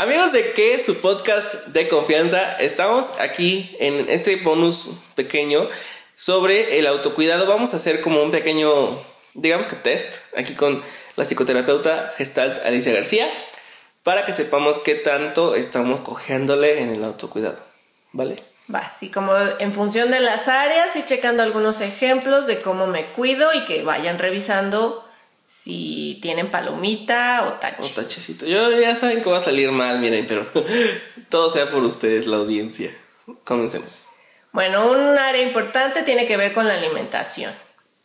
Amigos de que su podcast de confianza, estamos aquí en este bonus pequeño sobre el autocuidado. Vamos a hacer como un pequeño, digamos que test, aquí con la psicoterapeuta Gestalt Alicia García, para que sepamos qué tanto estamos cogiéndole en el autocuidado. ¿Vale? Va, así como en función de las áreas y checando algunos ejemplos de cómo me cuido y que vayan revisando si tienen palomita o tache. O tachecito. Yo ya saben que va a salir mal, miren, pero todo sea por ustedes, la audiencia. Comencemos. Bueno, un área importante tiene que ver con la alimentación.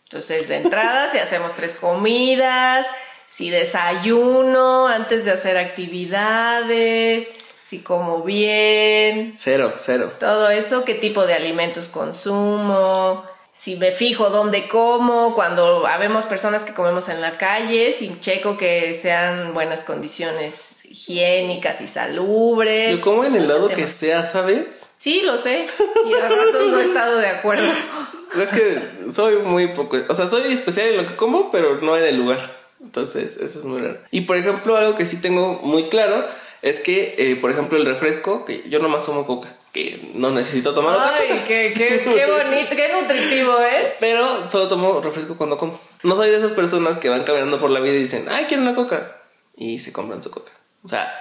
Entonces, de entrada, si hacemos tres comidas, si desayuno antes de hacer actividades, si como bien. Cero, cero. Todo eso, qué tipo de alimentos consumo, si me fijo dónde como, cuando habemos personas que comemos en la calle, si checo que sean buenas condiciones higiénicas y salubres. Yo como en el lado que sea, ¿sabes? Sí, lo sé. Y a ratos no he estado de acuerdo. Es que soy muy poco, o sea, soy especial en lo que como, pero no en el lugar. Entonces, eso es muy raro. Y por ejemplo, algo que sí tengo muy claro es que, eh, por ejemplo, el refresco, que yo nomás tomo coca, que no necesito tomar otra cosa. Qué, qué, qué bonito, qué nutritivo, ¿eh? Pero solo tomo refresco cuando como. No soy de esas personas que van caminando por la vida y dicen, ay, quiero una coca. Y se compran su coca. O sea,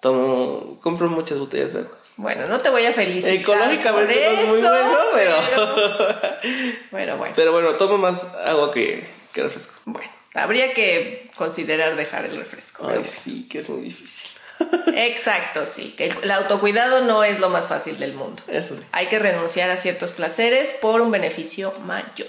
tomo, compro muchas botellas de agua. Bueno, no te voy a felicitar. Ecológicamente no es muy bueno, pero. Bueno, bueno. Pero bueno, tomo más agua que, que refresco. Bueno, habría que considerar dejar el refresco. Ay, sí, que es muy difícil. Exacto, sí. Que el, el autocuidado no es lo más fácil del mundo. Eso sí. Hay que renunciar a ciertos placeres por un beneficio mayor.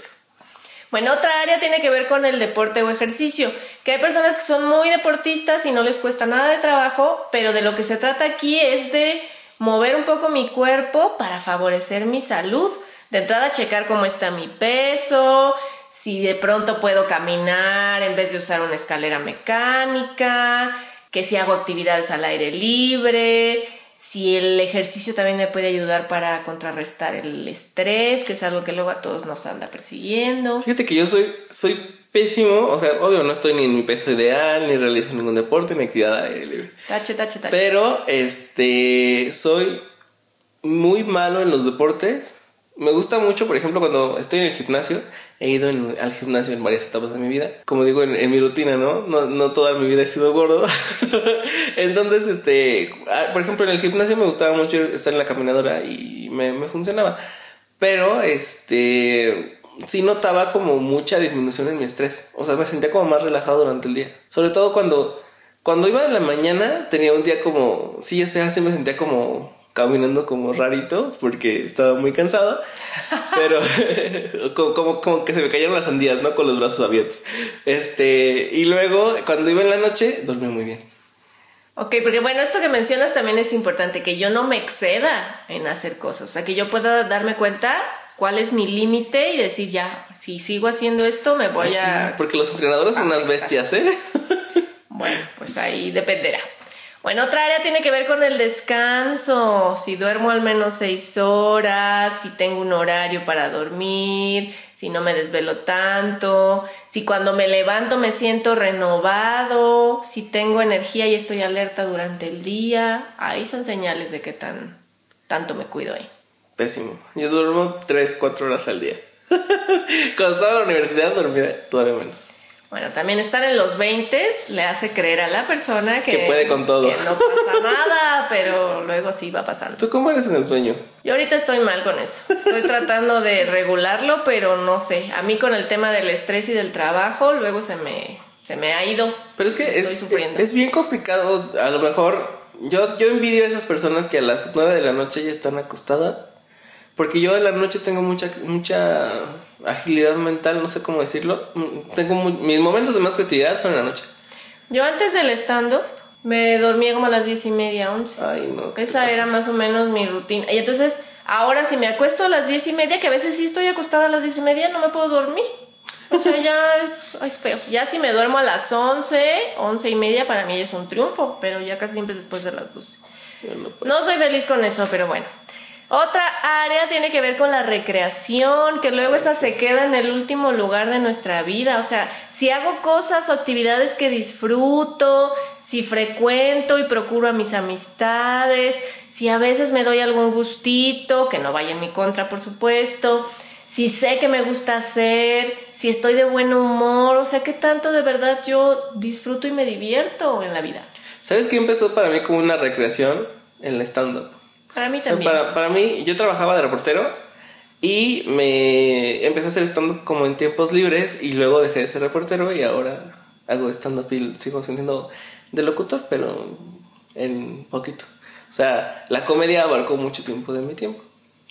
Bueno, otra área tiene que ver con el deporte o ejercicio, que hay personas que son muy deportistas y no les cuesta nada de trabajo, pero de lo que se trata aquí es de mover un poco mi cuerpo para favorecer mi salud. De entrada, checar cómo está mi peso, si de pronto puedo caminar en vez de usar una escalera mecánica, que si hago actividades al aire libre, si el ejercicio también me puede ayudar para contrarrestar el estrés, que es algo que luego a todos nos anda persiguiendo. Fíjate que yo soy, soy pésimo, o sea, obvio no estoy ni en mi peso ideal, ni realizo ningún deporte, ni actividad al aire libre. Tache, tache, tache. Pero, este, soy muy malo en los deportes. Me gusta mucho, por ejemplo, cuando estoy en el gimnasio, he ido al gimnasio en varias etapas de mi vida. Como digo, en, mi rutina, ¿no? ¿no? No toda mi vida he sido gordo. Entonces, este, ah, por ejemplo, en el gimnasio me gustaba mucho estar en la caminadora y me, me funcionaba. Pero, este, sí notaba como mucha disminución en mi estrés. O sea, me sentía como más relajado durante el día. Sobre todo cuando, cuando iba en la mañana, tenía un día como, sí, ya sé, así me sentía como caminando como rarito porque estaba muy cansado, pero como, como, como que se me cayeron las sandías, ¿no? Con los brazos abiertos. Este, y luego cuando iba en la noche, dormía muy bien. Ok, porque bueno, esto que mencionas también es importante, que yo no me exceda en hacer cosas, o sea, que yo pueda darme cuenta cuál es mi límite y decir ya, si sigo haciendo esto me voy Ay, sí, a... porque los entrenadores son unas bestias, ¿eh? Bueno, pues ahí dependerá. Bueno, otra área tiene que ver con el descanso, si duermo al menos seis horas, si tengo un horario para dormir, si no me desvelo tanto, si cuando me levanto me siento renovado, si tengo energía y estoy alerta durante el día, ahí son señales de que tan, tanto me cuido ahí. Pésimo. Yo duermo 3, 4 horas al día. Cuando estaba en la universidad dormía todavía menos. Bueno, también estar en los 20 le hace creer a la persona que, Que puede con todo. que no pasa nada, pero luego sí va pasando. ¿Tú cómo eres en el sueño? Yo ahorita estoy mal con eso. Estoy tratando de regularlo, pero no sé. A mí con el tema del estrés y del trabajo, luego se me, se me ha ido. Pero es que Estoy es, sufriendo. es bien complicado. A lo mejor yo, yo envidio a esas personas que a las 9 de la noche ya están acostadas. Porque yo en la noche tengo mucha, mucha agilidad mental, no sé cómo decirlo. Tengo mis momentos de más creatividad son en la noche. Yo antes del stand-up me dormía como a las diez y media, once. Ay, no. ¿qué Esa era más o menos mi rutina. Y entonces, ahora si me acuesto a las diez y media, que a veces sí estoy acostada a las diez y media, no me puedo dormir. O sea, ya es, es feo. Ya si me duermo a las once, once y media, para mí es un triunfo, pero ya casi siempre es después de las doce. Yo no puedo. No soy feliz con eso, pero bueno. Otra área tiene que ver con la recreación, que luego esa se queda en el último lugar de nuestra vida. O sea, si hago cosas o actividades que disfruto, si frecuento y procuro a mis amistades, si a veces me doy algún gustito, que no vaya en mi contra, por supuesto, si sé que me gusta hacer, si estoy de buen humor, o sea, qué tanto de verdad yo disfruto y me divierto en la vida. ¿Sabes qué empezó para mí como una recreación? El stand-up. Para mí O sea, también. para, para mí, yo trabajaba de reportero y me empecé a hacer stand-up como en tiempos libres y luego dejé de ser reportero y ahora hago stand-up y sigo siendo de locutor, pero en poquito. O sea, la comedia abarcó mucho tiempo de mi tiempo.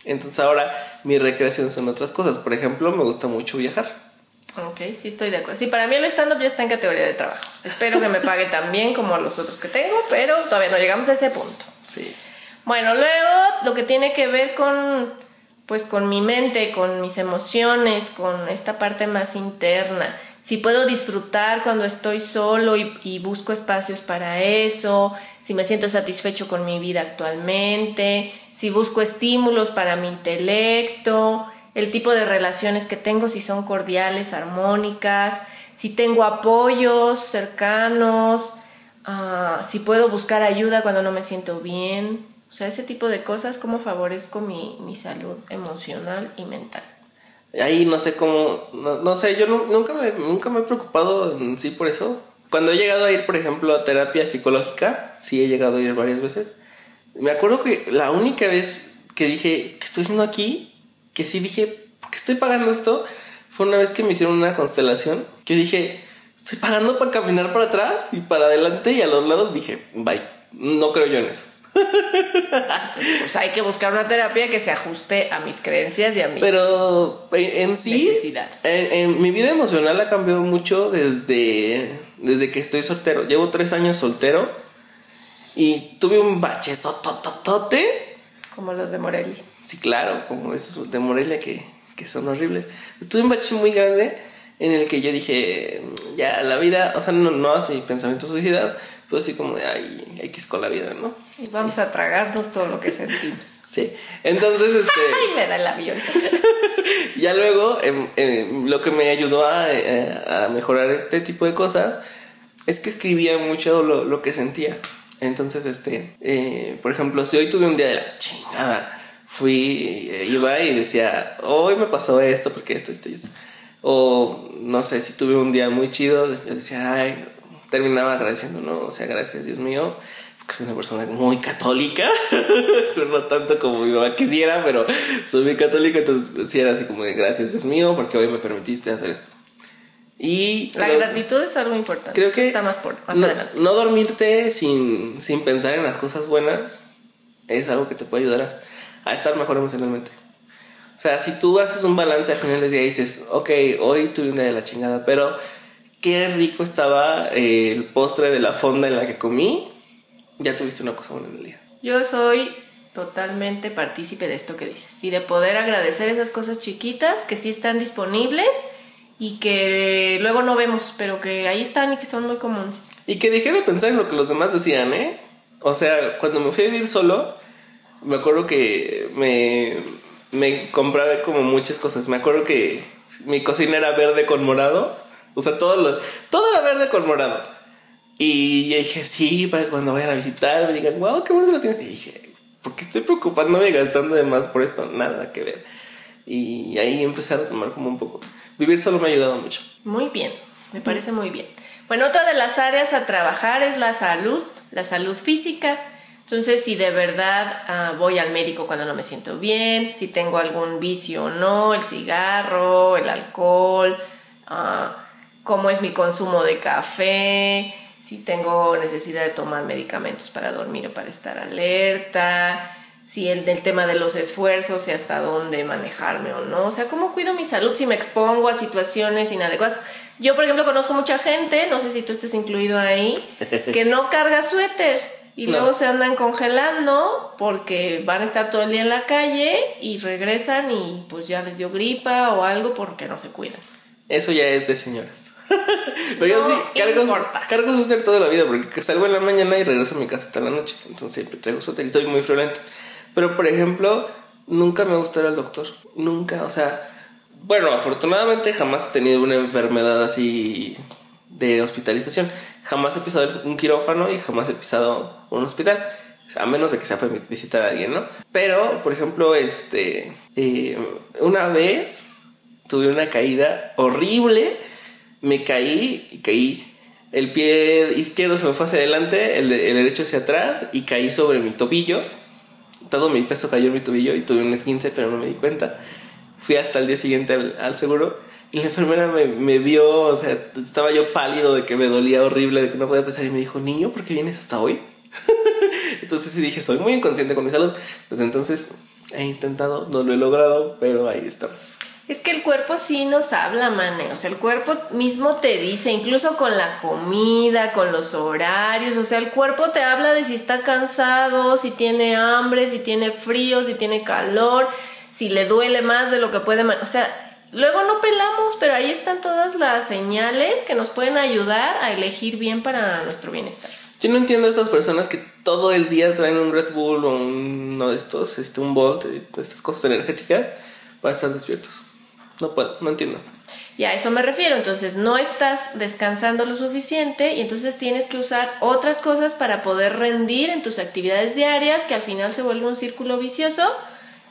Entonces ahora mi recreación son otras cosas. Por ejemplo, me gusta mucho viajar. Ok, sí estoy de acuerdo. Sí, para mí el stand-up ya está en categoría de trabajo. Espero que me pague tan bien como los otros que tengo, pero todavía no llegamos a ese punto. Sí. Bueno, luego lo que tiene que ver con, pues, con mi mente, con mis emociones, con esta parte más interna. Si puedo disfrutar cuando estoy solo y, y busco espacios para eso, si me siento satisfecho con mi vida actualmente, si busco estímulos para mi intelecto, el tipo de relaciones que tengo, si son cordiales, armónicas, si tengo apoyos cercanos, ah, si puedo buscar ayuda cuando no me siento bien. O sea, ese tipo de cosas, cómo favorezco mi, mi salud emocional y mental. Ahí no sé cómo, no, no sé, yo nu- nunca me, nunca me he preocupado en sí por eso. Cuando he llegado a ir, por ejemplo, a terapia psicológica, sí he llegado a ir varias veces. Me acuerdo que la única vez que dije, ¿qué estoy haciendo aquí? Que sí dije, ¿por qué estoy pagando esto? Fue una vez que me hicieron una constelación. Que dije, estoy pagando para caminar para atrás y para adelante y a los lados. Dije, bye, no creo yo en eso. Pues hay que buscar una terapia que se ajuste a mis creencias y a mis... Pero en en sí, Necesidades. en, en mi vida emocional ha cambiado mucho desde, desde que estoy soltero. Llevo tres años soltero y tuve un bachezotototote. Como los de Morelia. Sí, claro, como esos de Morelia que, que son horribles. Tuve un bache muy grande en el que yo dije, ya la vida, o sea, no, no así pensamiento suicida, pero así como de, ay, hay que ir con la vida, ¿no? Y vamos a tragarnos todo lo que sentimos. Sí. Entonces, este... Ay, me da el avión. Ya luego, em, em, lo que me ayudó a, eh, a mejorar este tipo de cosas es que escribía mucho lo, lo que sentía. Entonces, este, eh, por ejemplo, si hoy tuve un día de la chingada, fui, eh, iba y decía, hoy me pasó esto, porque esto, esto y esto. O no sé, si tuve un día muy chido, yo decía, ay, terminaba agradeciendo, ¿no? O sea, gracias, Dios mío, porque soy una persona muy católica, no tanto como mi mamá quisiera, pero soy muy católica, entonces sí era así como de gracias, Dios mío, porque hoy me permitiste hacer esto. Y La creo- gratitud es algo importante. Creo que está más, por, más no, adelante. no dormirte sin, sin pensar en las cosas buenas es algo que te puede ayudar a, a estar mejor emocionalmente. O sea, si tú haces un balance al final del día y dices, ok, hoy tuve un día de la chingada, pero qué rico estaba eh, el postre de la fonda en la que comí, ya tuviste una cosa buena en el día. Yo soy totalmente partícipe de esto que dices y de poder agradecer esas cosas chiquitas que sí están disponibles y que luego no vemos, pero que ahí están y que son muy comunes. Y que dejé de pensar en lo que los demás decían, ¿eh? O sea, cuando me fui a vivir solo, me acuerdo que me, me compraba como muchas cosas. Me acuerdo que mi cocina era verde con morado. O sea, todo, lo, todo era verde con morado. Y yo dije, sí, para cuando vayan a visitar me digan, wow, qué bueno que lo tienes. Y dije, ¿por qué estoy preocupándome gastando de más por esto? Nada que ver. Y ahí empecé a retomar como un poco. Vivir solo me ha ayudado mucho. Muy bien, me parece muy bien. Bueno, otra de las áreas a trabajar es la salud, la salud física. Entonces, si de verdad ah, voy al médico cuando no me siento bien, si tengo algún vicio o no, el cigarro, el alcohol, ah, cómo es mi consumo de café, si tengo necesidad de tomar medicamentos para dormir o para estar alerta, si el del tema de los esfuerzos y hasta dónde manejarme o no, o sea, cómo cuido mi salud si me expongo a situaciones inadecuadas. Yo, por ejemplo, conozco mucha gente, no sé si tú estés incluido ahí, que no carga suéter y No. luego se andan congelando porque van a estar todo el día en la calle y regresan y pues ya les dio gripa o algo porque no se cuidan. Eso ya es de señoras. Pero yo sí cargo, importa. cargo suéter toda la vida porque salgo en la mañana y regreso a mi casa hasta la noche. Entonces siempre traigo suéter y soy muy friolento. Pero por ejemplo, nunca me gusta ir al doctor. Nunca, o sea, bueno, afortunadamente jamás he tenido una enfermedad así de hospitalización. Jamás he pisado un quirófano y jamás he pisado un hospital. A menos de que sea para visitar a alguien, ¿no? Pero, por ejemplo, este. eh, una vez tuve una caída horrible. Me caí y caí. El pie izquierdo se me fue hacia adelante, el, de- el derecho hacia atrás y caí sobre mi tobillo. Todo mi peso cayó en mi tobillo y tuve un esguince, pero no me di cuenta. Fui hasta el día siguiente al, al seguro y la enfermera me, me vio, o sea, estaba yo pálido de que me dolía horrible, de que no podía pensar y me dijo, niño, ¿por qué vienes hasta hoy? entonces sí dije, soy muy inconsciente con mi salud. Desde entonces he intentado, no lo he logrado, pero ahí estamos. Es que el cuerpo sí nos habla, mane. O sea, el cuerpo mismo te dice, incluso con la comida, con los horarios. O sea, el cuerpo te habla de si está cansado, si tiene hambre, si tiene frío, si tiene calor, si le duele más de lo que puede. O sea, luego no pelamos, pero ahí están todas las señales que nos pueden ayudar a elegir bien para nuestro bienestar. Yo no entiendo a esas personas que todo el día traen un Red Bull o uno de estos, este, un Volt, eh, estas cosas energéticas para estar despiertos. No puedo, no entiendo. Y a eso me refiero, entonces no estás descansando lo suficiente y entonces tienes que usar otras cosas para poder rendir en tus actividades diarias que al final se vuelve un círculo vicioso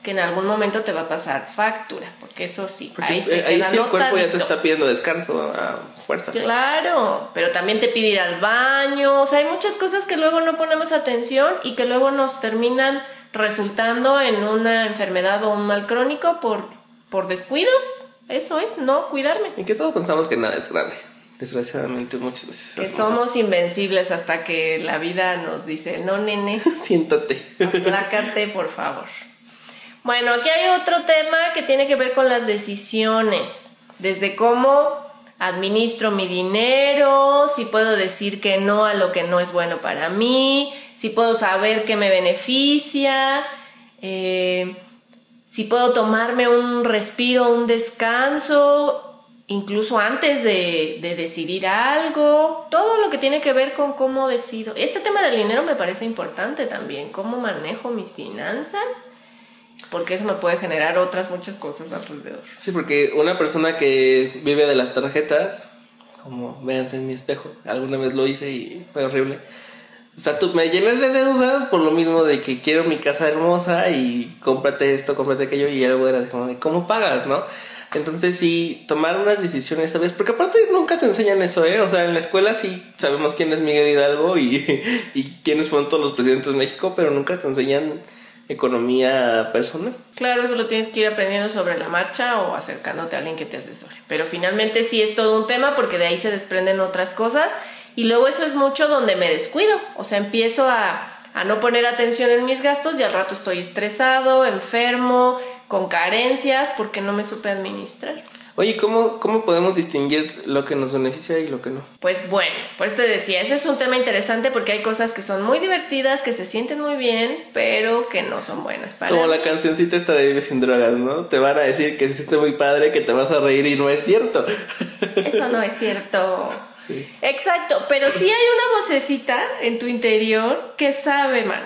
que en algún momento te va a pasar factura, porque eso sí, Porque ahí se ahí sí el cuerpo ya te está pidiendo descanso a fuerzas. Claro, pero también te pide ir al baño, o sea, hay muchas cosas que luego no ponemos atención y que luego nos terminan resultando en una enfermedad o un mal crónico por, por descuidos. Eso es, no cuidarme. Y que todos pensamos que nada es grave. Desgraciadamente muchas veces. Que somos invencibles hasta que la vida nos dice, no, nene, Siéntate. aplácate, por favor. Bueno, aquí hay otro tema que tiene que ver con las decisiones. Desde cómo administro mi dinero, si puedo decir que no a lo que no es bueno para mí, si puedo saber qué me beneficia, eh, si puedo tomarme un respiro, un descanso, incluso antes de, de decidir algo, todo lo que tiene que ver con cómo decido. Este tema del dinero me parece importante también, cómo manejo mis finanzas, porque eso me puede generar otras muchas cosas alrededor. Sí, porque una persona que vive de las tarjetas, como véanse en mi espejo, alguna vez lo hice y fue horrible. O sea, tú me llené de deudas por lo mismo de que quiero mi casa hermosa y cómprate esto, cómprate aquello y algo era como de cómo pagas, ¿no? Entonces sí, tomar unas decisiones, ¿sabes? Porque aparte nunca te enseñan eso, ¿eh? O sea, en la escuela sí sabemos quién es Miguel Hidalgo y, y quiénes fueron todos los presidentes de México, pero nunca te enseñan economía personal. Claro, eso lo tienes que ir aprendiendo sobre la marcha o acercándote a alguien que te asesore. Pero finalmente sí es todo un tema porque de ahí se desprenden otras cosas y luego eso es mucho donde me descuido. O sea, empiezo a, a no poner atención en mis gastos y al rato estoy estresado, enfermo, con carencias porque no me supe administrar. Oye, ¿cómo, ¿cómo podemos distinguir lo que nos beneficia y lo que no? Pues bueno, pues te decía, ese es un tema interesante porque hay cosas que son muy divertidas, que se sienten muy bien, pero que no son buenas para Como la cancioncita esta de Vive sin drogas, ¿no? Te van a decir que se siente muy padre, que te vas a reír y no es cierto. Eso no es cierto. Exacto, pero sí hay una vocecita en tu interior que sabe, man.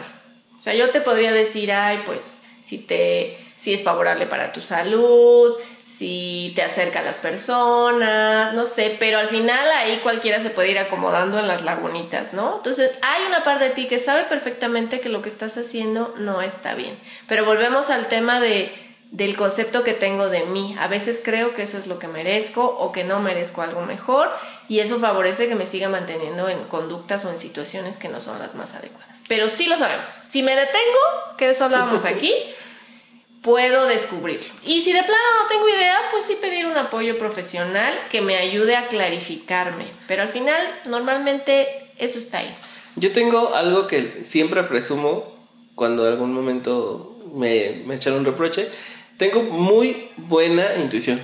O sea, yo te podría decir, ay, pues, si te, si es favorable para tu salud, si te acerca a las personas, no sé, pero al final ahí cualquiera se puede ir acomodando en las lagunitas, ¿no? Entonces, hay una parte de ti que sabe perfectamente que lo que estás haciendo no está bien. Pero volvemos al tema de del concepto que tengo de mí. A veces creo que eso es lo que merezco o que no merezco algo mejor y eso favorece que me siga manteniendo en conductas o en situaciones que no son las más adecuadas. Pero sí lo sabemos. Si me detengo, que de eso hablábamos aquí, puedo descubrirlo. Y si de plano no tengo idea, pues sí pedir un apoyo profesional que me ayude a clarificarme. Pero al final, normalmente eso está ahí. Yo tengo algo que siempre presumo cuando en algún momento me, me echan un reproche. Tengo muy buena intuición.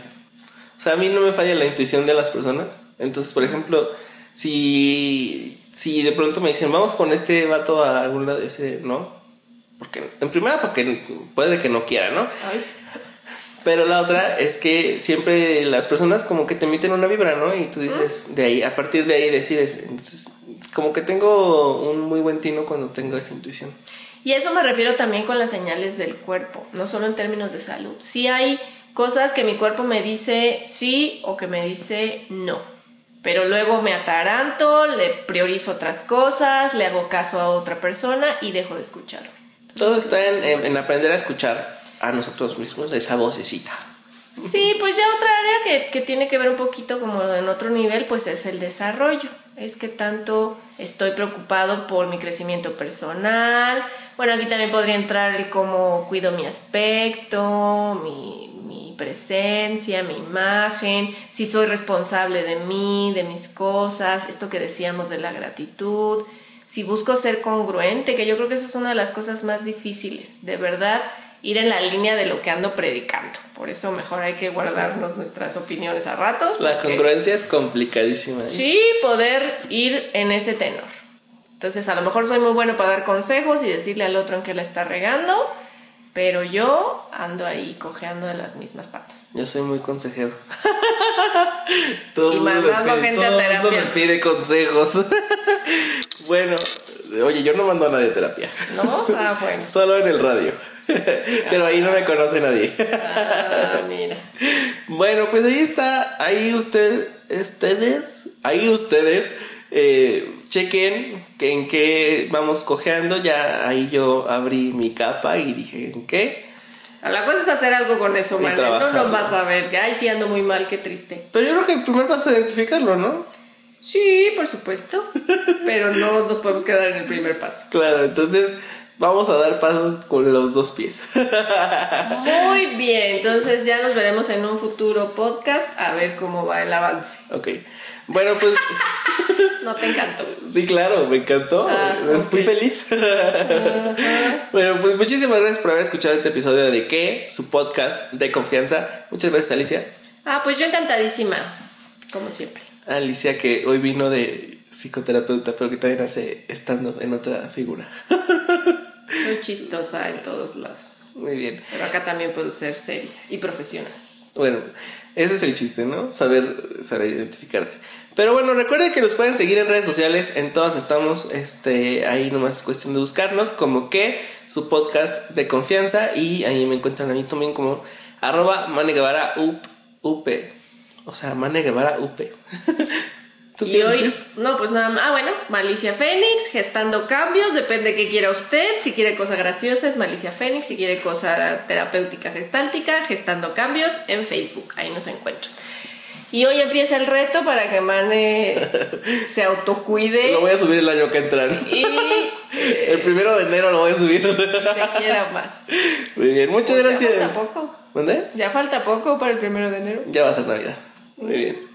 O sea, a mí no me falla la intuición de las personas. Entonces, por ejemplo, si, si de pronto me dicen, vamos con este vato a algún lado, ese, ¿no? Porque, en primera, porque puede que no quiera, ¿no? Pero la otra es que siempre las personas como que te emiten una vibra, ¿no? Y tú dices, de ahí, a partir de ahí decides. Entonces, como que tengo un muy buen tino cuando tengo esa intuición. Y eso me refiero también con las señales del cuerpo, no solo en términos de salud. Sí hay cosas que mi cuerpo me dice sí o que me dice no. Pero luego me ataranto, le priorizo otras cosas, le hago caso a otra persona y dejo de escucharme. Todo está en, en- en aprender a escuchar a nosotros mismos, esa vocecita. Sí, pues ya otra área que, que tiene que ver un poquito como en otro nivel, pues es el desarrollo. Es que tanto estoy preocupado por mi crecimiento personal. Bueno, aquí también podría entrar el cómo cuido mi aspecto, mi, mi presencia, mi imagen, si soy responsable de mí, de mis cosas, esto que decíamos de la gratitud, si busco ser congruente, que yo creo que esa es una de las cosas más difíciles, de verdad ir en la línea de lo que ando predicando. Por eso mejor hay que guardarnos nuestras opiniones a ratos. La congruencia es complicadísima. ¿eh? Sí, poder ir en ese tenor. Entonces, a lo mejor soy muy bueno para dar consejos y decirle al otro en qué la está regando, pero yo ando ahí cojeando de las mismas patas. Yo soy muy consejero. todo Y mundo me mandando pide- gente a el mundo terapia. me pide consejos. bueno, oye, yo no mando a nadie a terapia. ¿No? Ah, bueno. Solo en el radio. Pero ahí no me conoce nadie. Ah, mira. Bueno, pues ahí está. Ahí usted, ustedes, ahí ustedes eh, chequen que en qué vamos cojeando. Ya ahí yo abrí mi capa y dije en qué. La cosa es hacer algo con eso, man. No vas a ver. que, Ay, sí, ando muy mal, qué triste. Pero yo creo que el primer paso es identificarlo, ¿no? Sí, por supuesto. Pero no nos podemos quedar en el primer paso. Claro, entonces vamos a dar pasos con los dos pies. Muy bien, entonces ya nos veremos en un futuro podcast a ver cómo va el avance. ok. Bueno, pues No te encantó. sí, claro, me encantó. Ah, Fui feliz. bueno, pues muchísimas gracias por haber escuchado este episodio de ¿Qué? Su podcast de confianza. Muchas gracias, Alicia. Ah, pues yo encantadísima, como siempre. Alicia que hoy vino de psicoterapeuta, pero que también hace estando en otra figura. Soy chistosa en todos lados. Muy bien. Pero acá también puedo ser seria y profesional. Bueno, ese es el chiste, ¿no? Saber, saber identificarte. Pero bueno, recuerden que nos pueden seguir en redes sociales, en todas estamos, este, ahí nomás es cuestión de buscarnos, como que su podcast de confianza, y ahí me encuentran a mí también como arroba Mane Guevara up, up, o sea, Mane Guevara up. ¿Tú Y hoy, decir? no, pues nada más. Ah, bueno, Malicia Fénix, gestando cambios, depende de qué quiera usted. Si quiere cosa graciosa es Malicia Fénix, si quiere cosa terapéutica gestáltica, gestando cambios en Facebook, ahí nos encuentran. Y hoy empieza el reto para que Mane se autocuide Lo voy a subir el año que entra. y El primero de enero lo voy a subir. se quiera más. Muy bien, muchas Pues gracias. Ya falta poco. ¿Dónde? Ya falta poco para el primero de enero. Ya va a ser Navidad. Muy bien.